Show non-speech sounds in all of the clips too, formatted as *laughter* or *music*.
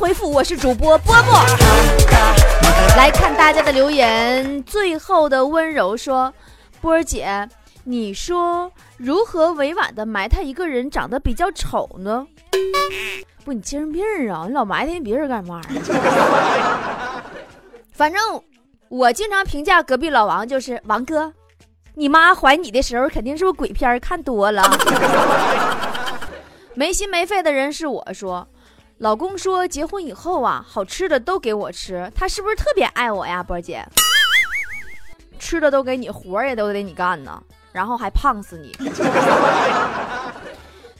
回复，我是主播波波。来看大家的留言，最后的温柔说：“波儿姐，你说如何委婉的埋汰一个人长得比较丑呢？不，你精神病啊！你老埋汰别人干嘛？*laughs* 反正我经常评价隔壁老王就是王哥，你妈怀你的时候肯定是不是鬼片看多了？*laughs* 没心没肺的人是我说。”老公说结婚以后啊，好吃的都给我吃，他是不是特别爱我呀，波姐？吃的都给你，活也都得你干呢，然后还胖死你。*laughs*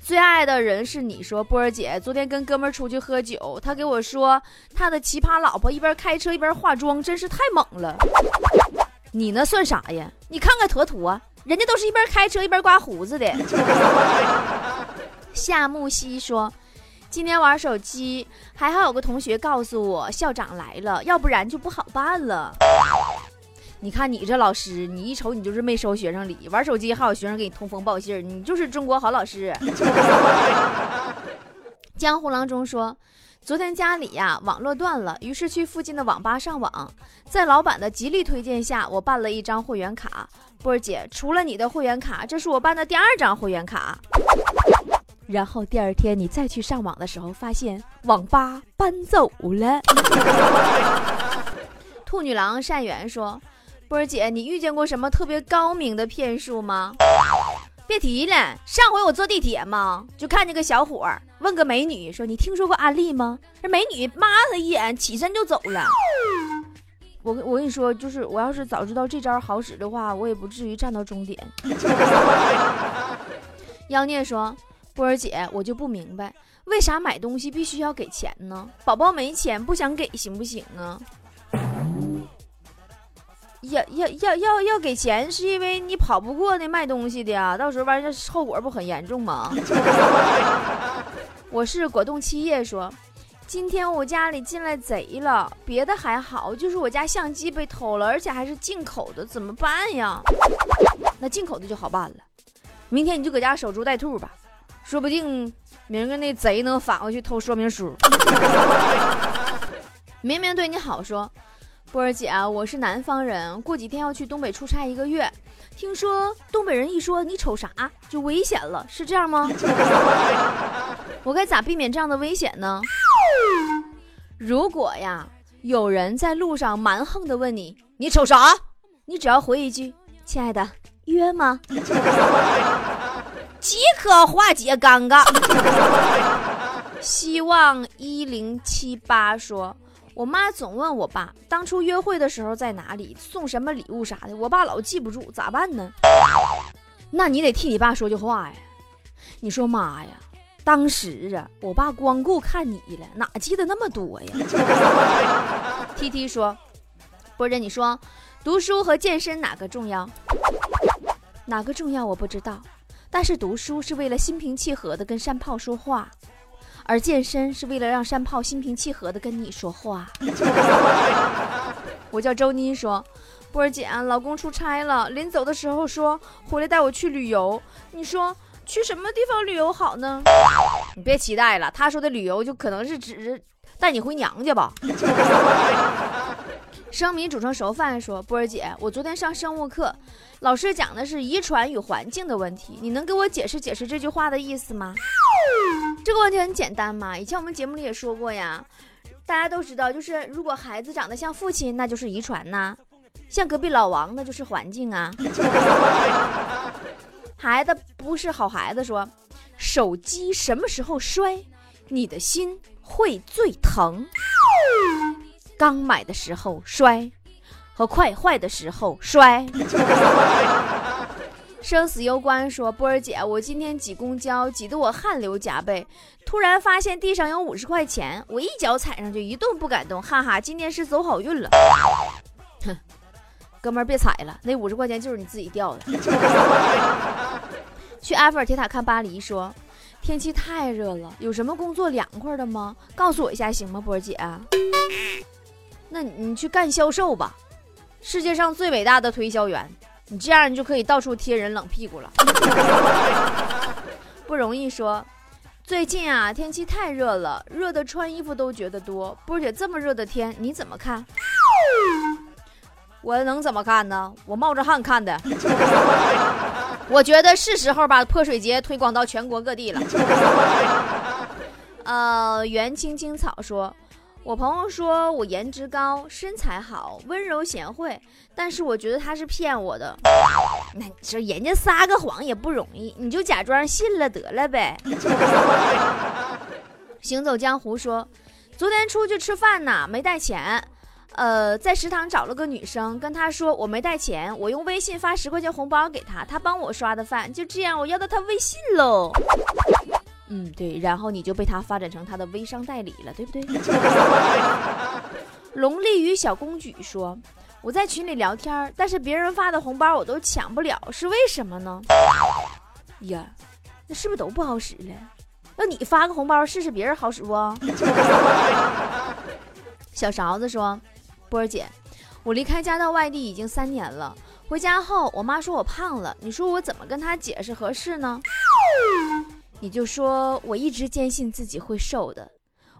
最爱的人是你说，波儿姐昨天跟哥们儿出去喝酒，他给我说他的奇葩老婆一边开车一边化妆，真是太猛了。你那算啥呀？你看看坨坨，人家都是一边开车一边刮胡子的。夏木西说。今天玩手机，还好有个同学告诉我校长来了，要不然就不好办了。你看你这老师，你一瞅你就是没收学生礼，玩手机还有学生给你通风报信你就是中国好老师。*laughs* 江湖郎中说，昨天家里呀网络断了，于是去附近的网吧上网，在老板的极力推荐下，我办了一张会员卡。波儿姐，除了你的会员卡，这是我办的第二张会员卡。然后第二天你再去上网的时候，发现网吧搬走了。*laughs* 兔女郎善缘说：“波儿姐，你遇见过什么特别高明的骗术吗？”别提了，上回我坐地铁嘛，就看见个小伙儿问个美女说：“你听说过安利吗？”这美女骂他一眼，起身就走了。我我跟你说，就是我要是早知道这招好使的话，我也不至于站到终点。*laughs* 妖孽说。波儿姐，我就不明白，为啥买东西必须要给钱呢？宝宝没钱不想给行不行啊？要要要要要给钱，是因为你跑不过那卖东西的呀，到时候完事后果不很严重吗？*laughs* 我是果冻七叶说，今天我家里进来贼了，别的还好，就是我家相机被偷了，而且还是进口的，怎么办呀？那进口的就好办了，明天你就搁家守株待兔吧。说不定明个那贼能返回去偷说明书。*laughs* 明明对你好，说波儿姐，我是南方人，过几天要去东北出差一个月。听说东北人一说你瞅啥就危险了，是这样吗？*laughs* 我该咋避免这样的危险呢？如果呀，有人在路上蛮横的问你你瞅啥，你只要回一句，亲爱的，约吗？*laughs* 即可化解尴尬。希望一零七八说：“我妈总问我爸，当初约会的时候在哪里，送什么礼物啥的，我爸老记不住，咋办呢？”那你得替你爸说句话呀。你说妈呀，当时啊，我爸光顾看你了，哪记得那么多呀？T T 说：“波姐，你说读书和健身哪个重要？哪个重要？我不知道。”但是读书是为了心平气和的跟山炮说话，而健身是为了让山炮心平气和的跟你说话。*laughs* 我叫周妮，说波儿姐，老公出差了，临走的时候说回来带我去旅游。你说去什么地方旅游好呢？你别期待了，他说的旅游就可能是指带你回娘家吧。生米煮成熟饭，说波儿姐，我昨天上生物课，老师讲的是遗传与环境的问题，你能给我解释解释这句话的意思吗？这个问题很简单嘛，以前我们节目里也说过呀，大家都知道，就是如果孩子长得像父亲，那就是遗传呐，像隔壁老王那就是环境啊。孩子不是好孩子，说手机什么时候摔，你的心会最疼。刚买的时候摔，和快坏的时候摔。*laughs* 生死攸关，说波儿姐，我今天挤公交挤得我汗流浃背，突然发现地上有五十块钱，我一脚踩上去，一动不敢动，哈哈，今天是走好运了。*laughs* 哼，哥们儿别踩了，那五十块钱就是你自己掉的。*laughs* 去埃菲尔铁塔看巴黎，说天气太热了，有什么工作凉快的吗？告诉我一下行吗，波儿姐？那你去干销售吧，世界上最伟大的推销员，你这样你就可以到处贴人冷屁股了。*laughs* 不容易说，最近啊，天气太热了，热的穿衣服都觉得多。波姐这么热的天，你怎么看？我能怎么看呢？我冒着汗看的。*laughs* 我觉得是时候把泼水节推广到全国各地了。*laughs* 呃，袁青青草说。我朋友说我颜值高、身材好、温柔贤惠，但是我觉得他是骗我的。那你说人家撒个谎也不容易，你就假装信了得了呗。*laughs* 行走江湖说，昨天出去吃饭呢，没带钱，呃，在食堂找了个女生，跟她说我没带钱，我用微信发十块钱红包给她，她帮我刷的饭，就这样我要到她微信喽。嗯，对，然后你就被他发展成他的微商代理了，对不对？*laughs* 龙利与小公举说：“我在群里聊天，但是别人发的红包我都抢不了，是为什么呢？”呀，那是不是都不好使了？那你发个红包试试，别人好使不？*laughs* 小勺子说：“波儿姐，我离开家到外地已经三年了，回家后我妈说我胖了，你说我怎么跟她解释合适呢？”你就说我一直坚信自己会瘦的，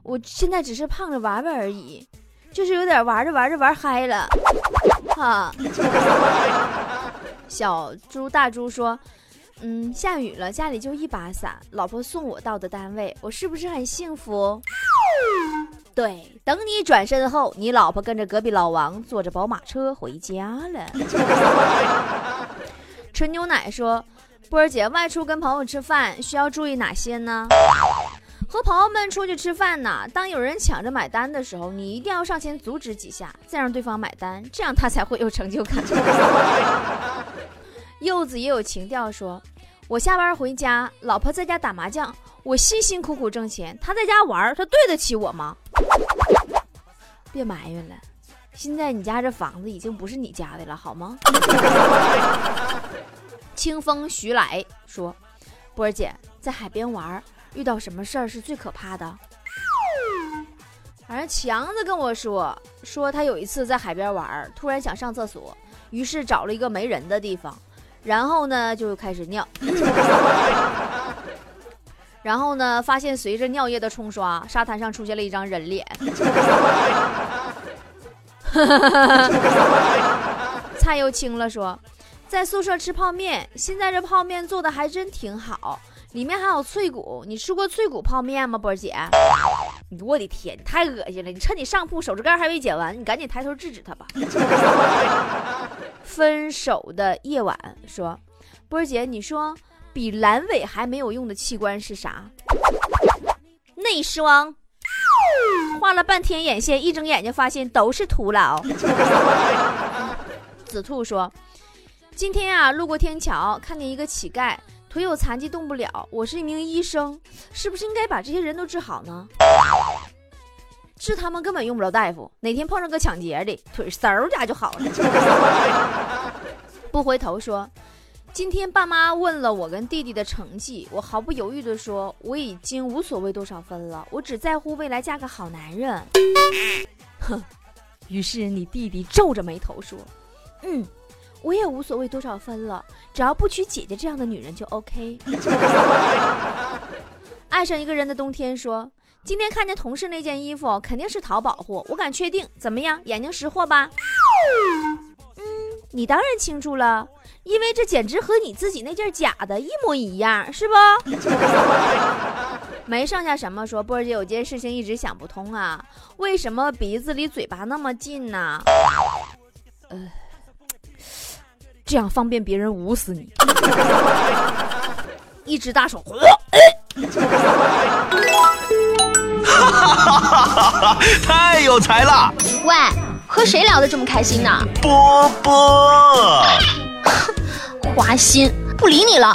我现在只是胖着玩玩而已，就是有点玩着玩着玩嗨了，哈。*laughs* 小猪大猪说，嗯，下雨了，家里就一把伞，老婆送我到的单位，我是不是很幸福？对，等你转身后，你老婆跟着隔壁老王坐着宝马车回家了。*laughs* 纯牛奶说。波儿姐外出跟朋友吃饭需要注意哪些呢？和朋友们出去吃饭呢，当有人抢着买单的时候，你一定要上前阻止几下，再让对方买单，这样他才会有成就感。*laughs* 柚子也有情调，说：“我下班回家，老婆在家打麻将，我辛辛苦苦挣钱，她在家玩，她对得起我吗？”别埋怨了，现在你家这房子已经不是你家的了，好吗？*laughs* 清风徐来说：“波儿姐在海边玩，遇到什么事儿是最可怕的？”反正强子跟我说，说他有一次在海边玩，突然想上厕所，于是找了一个没人的地方，然后呢就开始尿，*laughs* 然后呢发现随着尿液的冲刷，沙滩上出现了一张人脸。*laughs* 菜又青了说。在宿舍吃泡面，现在这泡面做的还真挺好，里面还有脆骨。你吃过脆骨泡面吗，波儿姐？我的天，太恶心了！你趁你上铺手指盖还没剪完，你赶紧抬头制止他吧。*laughs* 分手的夜晚说，波儿姐，你说比阑尾还没有用的器官是啥？内双。画了半天眼线，一睁眼睛发现都是徒劳。*laughs* 子兔说。今天啊，路过天桥，看见一个乞丐，腿有残疾，动不了。我是一名医生，是不是应该把这些人都治好呢？治他们根本用不着大夫，哪天碰上个抢劫的，腿嗖家就好了。不回头说，今天爸妈问了我跟弟弟的成绩，我毫不犹豫地说，我已经无所谓多少分了，我只在乎未来嫁个好男人。哼，于是你弟弟皱着眉头说，嗯。我也无所谓多少分了，只要不娶姐姐这样的女人就 OK。*laughs* 爱上一个人的冬天说：“今天看见同事那件衣服，肯定是淘宝货，我敢确定。怎么样，眼睛识货吧？”嗯，你当然清楚了，因为这简直和你自己那件假的一模一样，是不？*laughs* 没剩下什么说，波儿姐有件事情一直想不通啊，为什么鼻子离嘴巴那么近呢？呃。这样方便别人捂死你。*laughs* 一只大手，哈哈哈哈哈！太有才了。喂，和谁聊得这么开心呢？波波，*laughs* 花心。不理你了。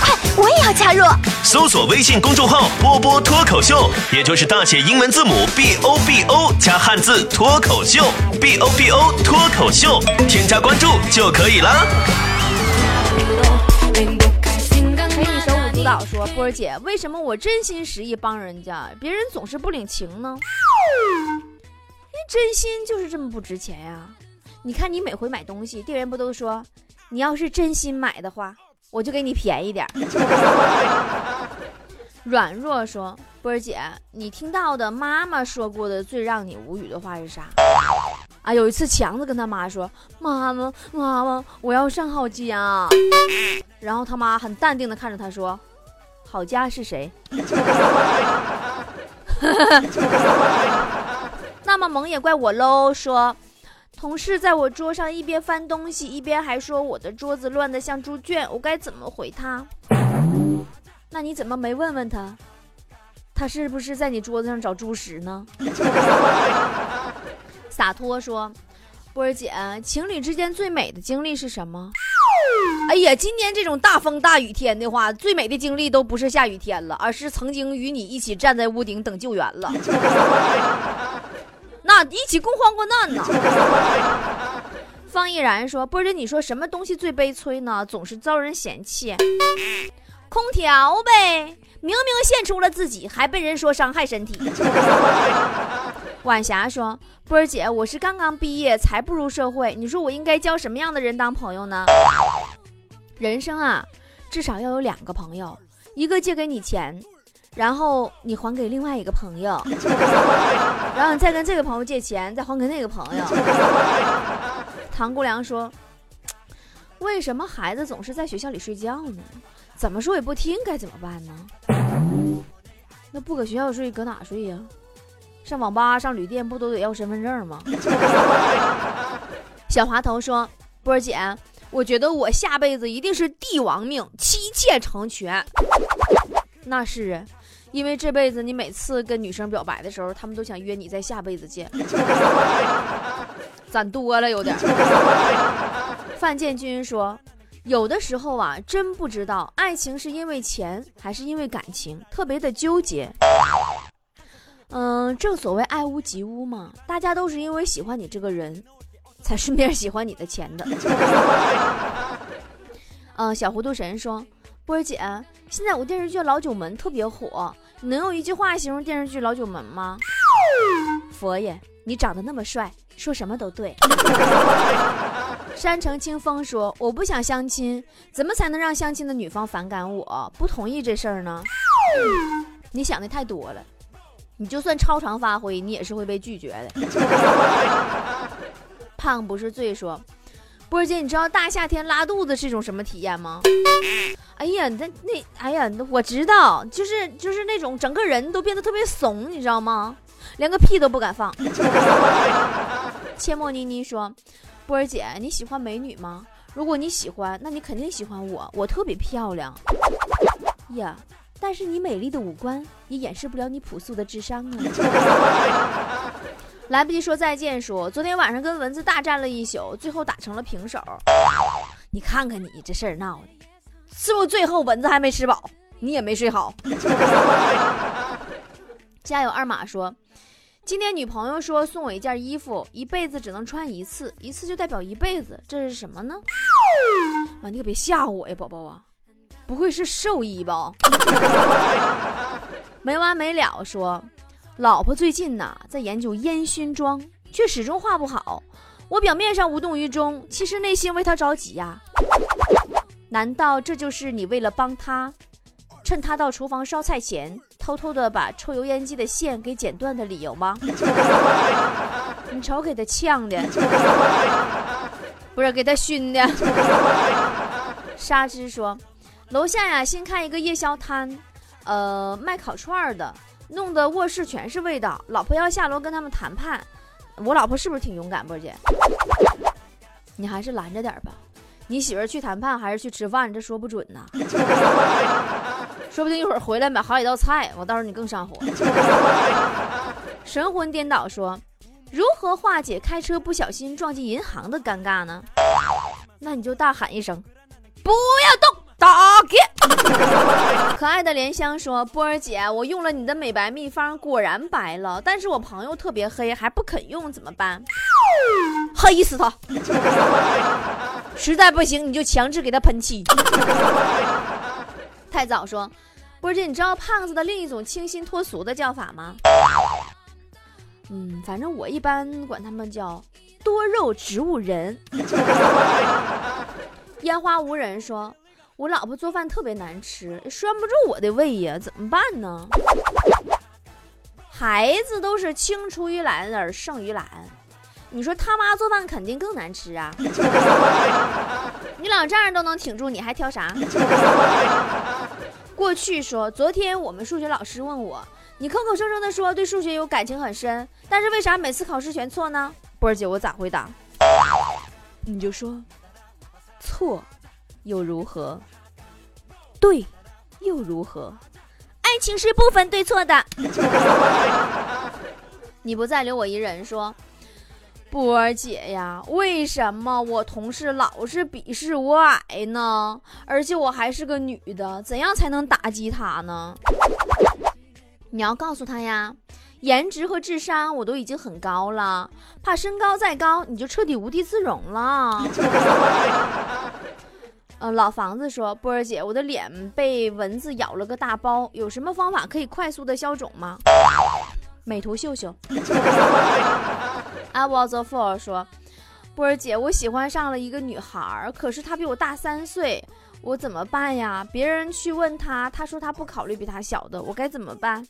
快，我也要加入。搜索微信公众号“波波脱口秀”，也就是大写英文字母 B O B O 加汉字脱口秀 B O B O 脱口秀，添加关注就可以了。陪你手舞足蹈说，波儿姐，为什么我真心实意帮人家，别人总是不领情呢？因为真心就是这么不值钱呀。你看你每回买东西，店员不都说，你要是真心买的话，我就给你便宜点。*laughs* 软弱说，波儿姐，你听到的妈妈说过的最让你无语的话是啥？啊，有一次强子跟他妈说，妈妈妈妈，我要上好家。然后他妈很淡定的看着他说，好家是谁？*laughs* 那么萌也怪我喽，说。同事在我桌上一边翻东西，一边还说我的桌子乱得像猪圈，我该怎么回他？*coughs* 那你怎么没问问他，他是不是在你桌子上找猪食呢？*laughs* 洒脱说，波儿姐，情侣之间最美的经历是什么？哎呀，今年这种大风大雨天的话，最美的经历都不是下雨天了，而是曾经与你一起站在屋顶等救援了。*laughs* 那一起共患过难呢。*laughs* 方毅然说：“波姐，你说什么东西最悲催呢？总是遭人嫌弃。空调呗，明明献出了自己，还被人说伤害身体。*laughs* ”晚霞说：“波姐，我是刚刚毕业，才步入社会，你说我应该交什么样的人当朋友呢？人生啊，至少要有两个朋友，一个借给你钱。”然后你还给另外一个朋友，*laughs* 然后你再跟这个朋友借钱，再还给那个朋友。唐姑娘说：“为什么孩子总是在学校里睡觉呢？怎么说也不听，该怎么办呢？那不搁学校睡，搁哪睡呀？上网吧、上旅店不都得要身份证吗？” *laughs* 小滑头说：“波儿姐，我觉得我下辈子一定是帝王命，妻妾成全。那是。”因为这辈子你每次跟女生表白的时候，他们都想约你在下辈子见，*laughs* 攒多了有点。范建军说，有的时候啊，真不知道爱情是因为钱还是因为感情，特别的纠结。嗯，正所谓爱屋及乌嘛，大家都是因为喜欢你这个人，才顺便喜欢你的钱的。*laughs* 嗯，小糊涂神说。波儿姐，现在有个电视剧《老九门》特别火，你能用一句话形容电视剧《老九门》吗？*laughs* 佛爷，你长得那么帅，说什么都对。*laughs* 山城清风说：“我不想相亲，怎么才能让相亲的女方反感我，不同意这事儿呢？”你想的太多了，你就算超常发挥，你也是会被拒绝的。*laughs* 胖不是罪说。波儿姐，你知道大夏天拉肚子是一种什么体验吗？哎呀，那那，哎呀，我知道，就是就是那种整个人都变得特别怂，你知道吗？连个屁都不敢放。*laughs* 切莫妮妮说：“波儿姐，你喜欢美女吗？如果你喜欢，那你肯定喜欢我，我特别漂亮。呀，但是你美丽的五官也掩饰不了你朴素的智商啊。”来不及说再见，说昨天晚上跟蚊子大战了一宿，最后打成了平手。你看看你这事儿闹的，是不是最后蚊子还没吃饱，你也没睡好？*laughs* 家有二马说，今天女朋友说送我一件衣服，一辈子只能穿一次，一次就代表一辈子，这是什么呢？妈，你可别吓唬我呀，宝宝啊，不会是寿衣吧？*laughs* 没完没了说。老婆最近呐在研究烟熏妆，却始终画不好。我表面上无动于衷，其实内心为她着急呀。难道这就是你为了帮她，趁她到厨房烧菜前，偷偷的把抽油烟机的线给剪断的理由吗？*laughs* 你瞅给他呛的，不是给他熏的。沙之说，楼下呀新开一个夜宵摊，呃，卖烤串的。弄得卧室全是味道，老婆要下楼跟他们谈判。我老婆是不是挺勇敢，波姐？你还是拦着点吧。你媳妇去谈判还是去吃饭，这说不准呢。*laughs* 说不定一会儿回来买好几道菜，我到时候你更上火。神魂颠倒说，如何化解开车不小心撞进银行的尴尬呢？那你就大喊一声，不要动。打给可爱的莲香说：“波儿姐，我用了你的美白秘方，果然白了。但是我朋友特别黑，还不肯用，怎么办？黑死他！实在不行你就强制给他喷气。太早说，波儿姐，你知道胖子的另一种清新脱俗的叫法吗？嗯，反正我一般管他们叫多肉植物人。烟花无人说，我老婆做饭特别难吃，拴不住我的胃呀，怎么办呢？孩子都是青出于蓝而胜于蓝，你说他妈做饭肯定更难吃啊！*laughs* 你老丈人都能挺住，你还挑啥？*laughs* 过去说，昨天我们数学老师问我。你口口声声的说对数学有感情很深，但是为啥每次考试全错呢？波儿姐，我咋回答？你就说错又如何？对又如何？爱情是不分对错的。*laughs* 你不再留我一人，说波儿姐呀，为什么我同事老是鄙视我矮呢？而且我还是个女的，怎样才能打击他呢？你要告诉他呀，颜值和智商我都已经很高了，怕身高再高你就彻底无地自容了。呃，老房子说，波儿姐，我的脸被蚊子咬了个大包，有什么方法可以快速的消肿吗？美图秀秀。I was a fool 说，波儿姐，我喜欢上了一个女孩，可是她比我大三岁。我怎么办呀？别人去问她，她说她不考虑比他小的，我该怎么办？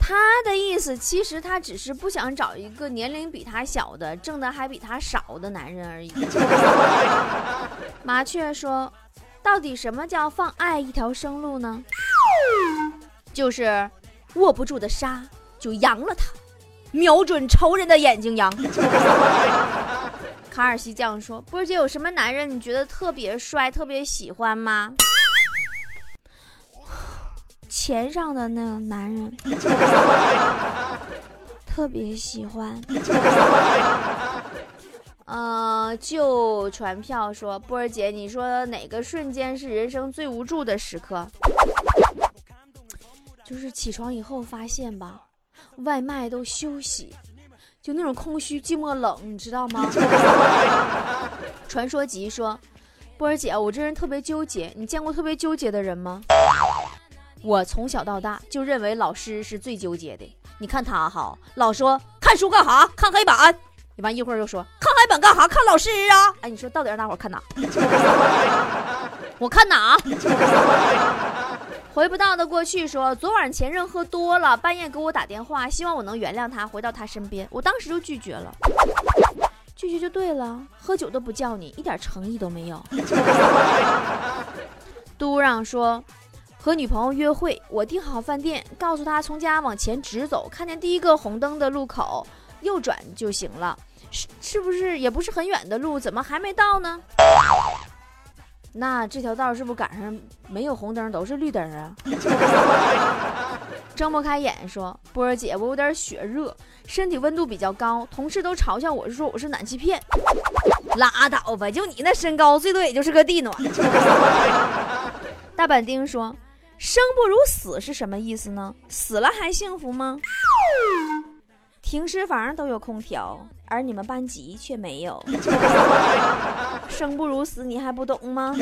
他的意思其实他只是不想找一个年龄比他小的、挣的还比他少的男人而已。*laughs* 麻雀说：“到底什么叫放爱一条生路呢？就是握不住的沙就扬了它，瞄准仇人的眼睛扬。*laughs* ”卡尔西酱说：“波姐，有什么男人你觉得特别帅、特别喜欢吗？*sighs* 钱上的那个男人，*laughs* 特别喜欢。*laughs* 呃，就传票说，波儿姐，你说哪个瞬间是人生最无助的时刻？就是起床以后发现吧，外卖都休息。”就那种空虚、寂寞、冷，你知道吗？*laughs* 传说集说，波儿姐，我这人特别纠结。你见过特别纠结的人吗？我从小到大就认为老师是最纠结的。你看他哈，老说看书干哈？看黑板。完一会儿又说看黑板干哈？看老师啊？哎，你说到底让大伙看哪？*laughs* 我看哪？回不到的过去说，昨晚前任喝多了，半夜给我打电话，希望我能原谅他，回到他身边。我当时就拒绝了，拒绝就对了，喝酒都不叫你，一点诚意都没有。都让说，和女朋友约会，我订好饭店，告诉他从家往前直走，看见第一个红灯的路口右转就行了，是是不是也不是很远的路，怎么还没到呢？那这条道是不是赶上没有红灯，都是绿灯啊？*laughs* 睁不开眼说：“波儿姐，我有点血热，身体温度比较高，同事都嘲笑我，说我是暖气片。拉倒吧，就你那身高，最多也就是个地暖。”大板丁说：“生不如死是什么意思呢？死了还幸福吗？”停尸房都有空调，而你们班级却没有。*laughs* 生不如死，你还不懂吗？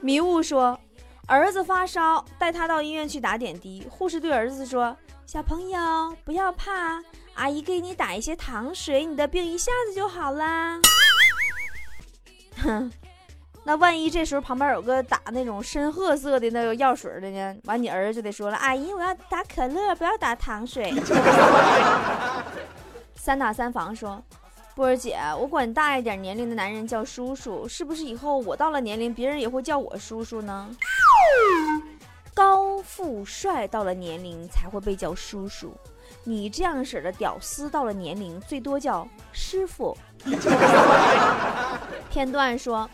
迷雾说，儿子发烧，带他到医院去打点滴。护士对儿子说：“小朋友不要怕，阿姨给你打一些糖水，你的病一下子就好啦。”哼。那万一这时候旁边有个打那种深褐色的那个药水的呢？完，你儿子就得说了：“阿姨，我要打可乐，不要打糖水。*laughs* ”三打三房说：“波儿姐，我管大一点年龄的男人叫叔叔，是不是以后我到了年龄，别人也会叫我叔叔呢？”高富帅到了年龄才会被叫叔叔，你这样式的屌丝到了年龄最多叫师傅。*laughs* 片段说。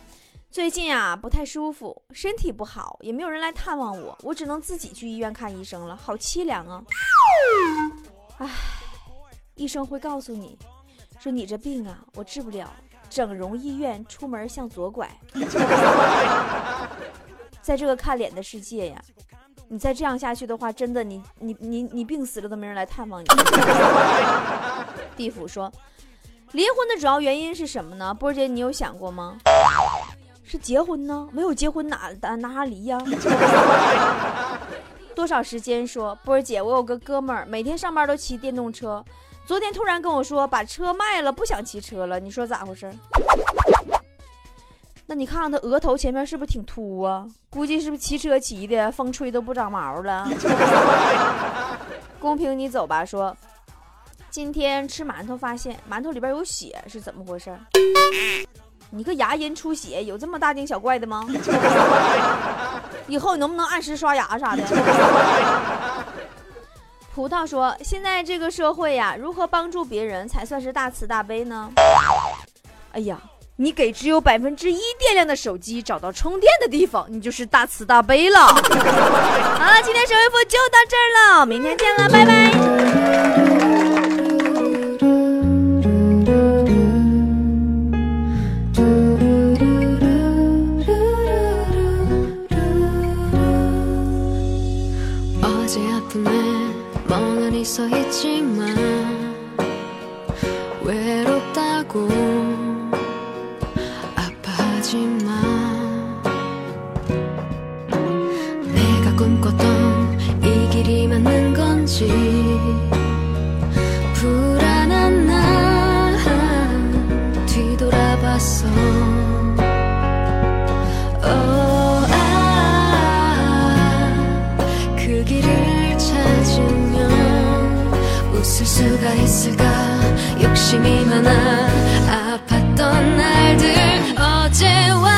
最近啊不太舒服，身体不好，也没有人来探望我，我只能自己去医院看医生了，好凄凉啊！唉，医生会告诉你，说你这病啊，我治不了，整容医院出门向左拐。*laughs* 在这个看脸的世界呀，你再这样下去的话，真的，你你你你病死了都没人来探望你。*laughs* 地府说。离婚的主要原因是什么呢？波姐，你有想过吗？是结婚呢？没有结婚哪哪哪啥离呀？*laughs* 多少时间说波儿姐，我有个哥们儿，每天上班都骑电动车，昨天突然跟我说把车卖了，不想骑车了，你说咋回事？那你看看他额头前面是不是挺秃啊？估计是不是骑车骑的，风吹都不长毛了。*laughs* 公平，你走吧。说今天吃馒头发现馒头里边有血，是怎么回事？你个牙龈出血，有这么大惊小怪的吗？*laughs* 以后你能不能按时刷牙啥的？葡萄说：“现在这个社会呀，如何帮助别人才算是大慈大悲呢？”哎呀，你给只有百分之一电量的手机找到充电的地方，你就是大慈大悲了。好了，今天神回复就到这儿了，明天见了，拜拜。 서 있지만 외롭다고 아파하지 마 내가 꿈꿨던 이 길이 맞는 건지 불안한 나 뒤돌아봤어 수가 있을까? 욕심이 많아 아팠던 날들 어제와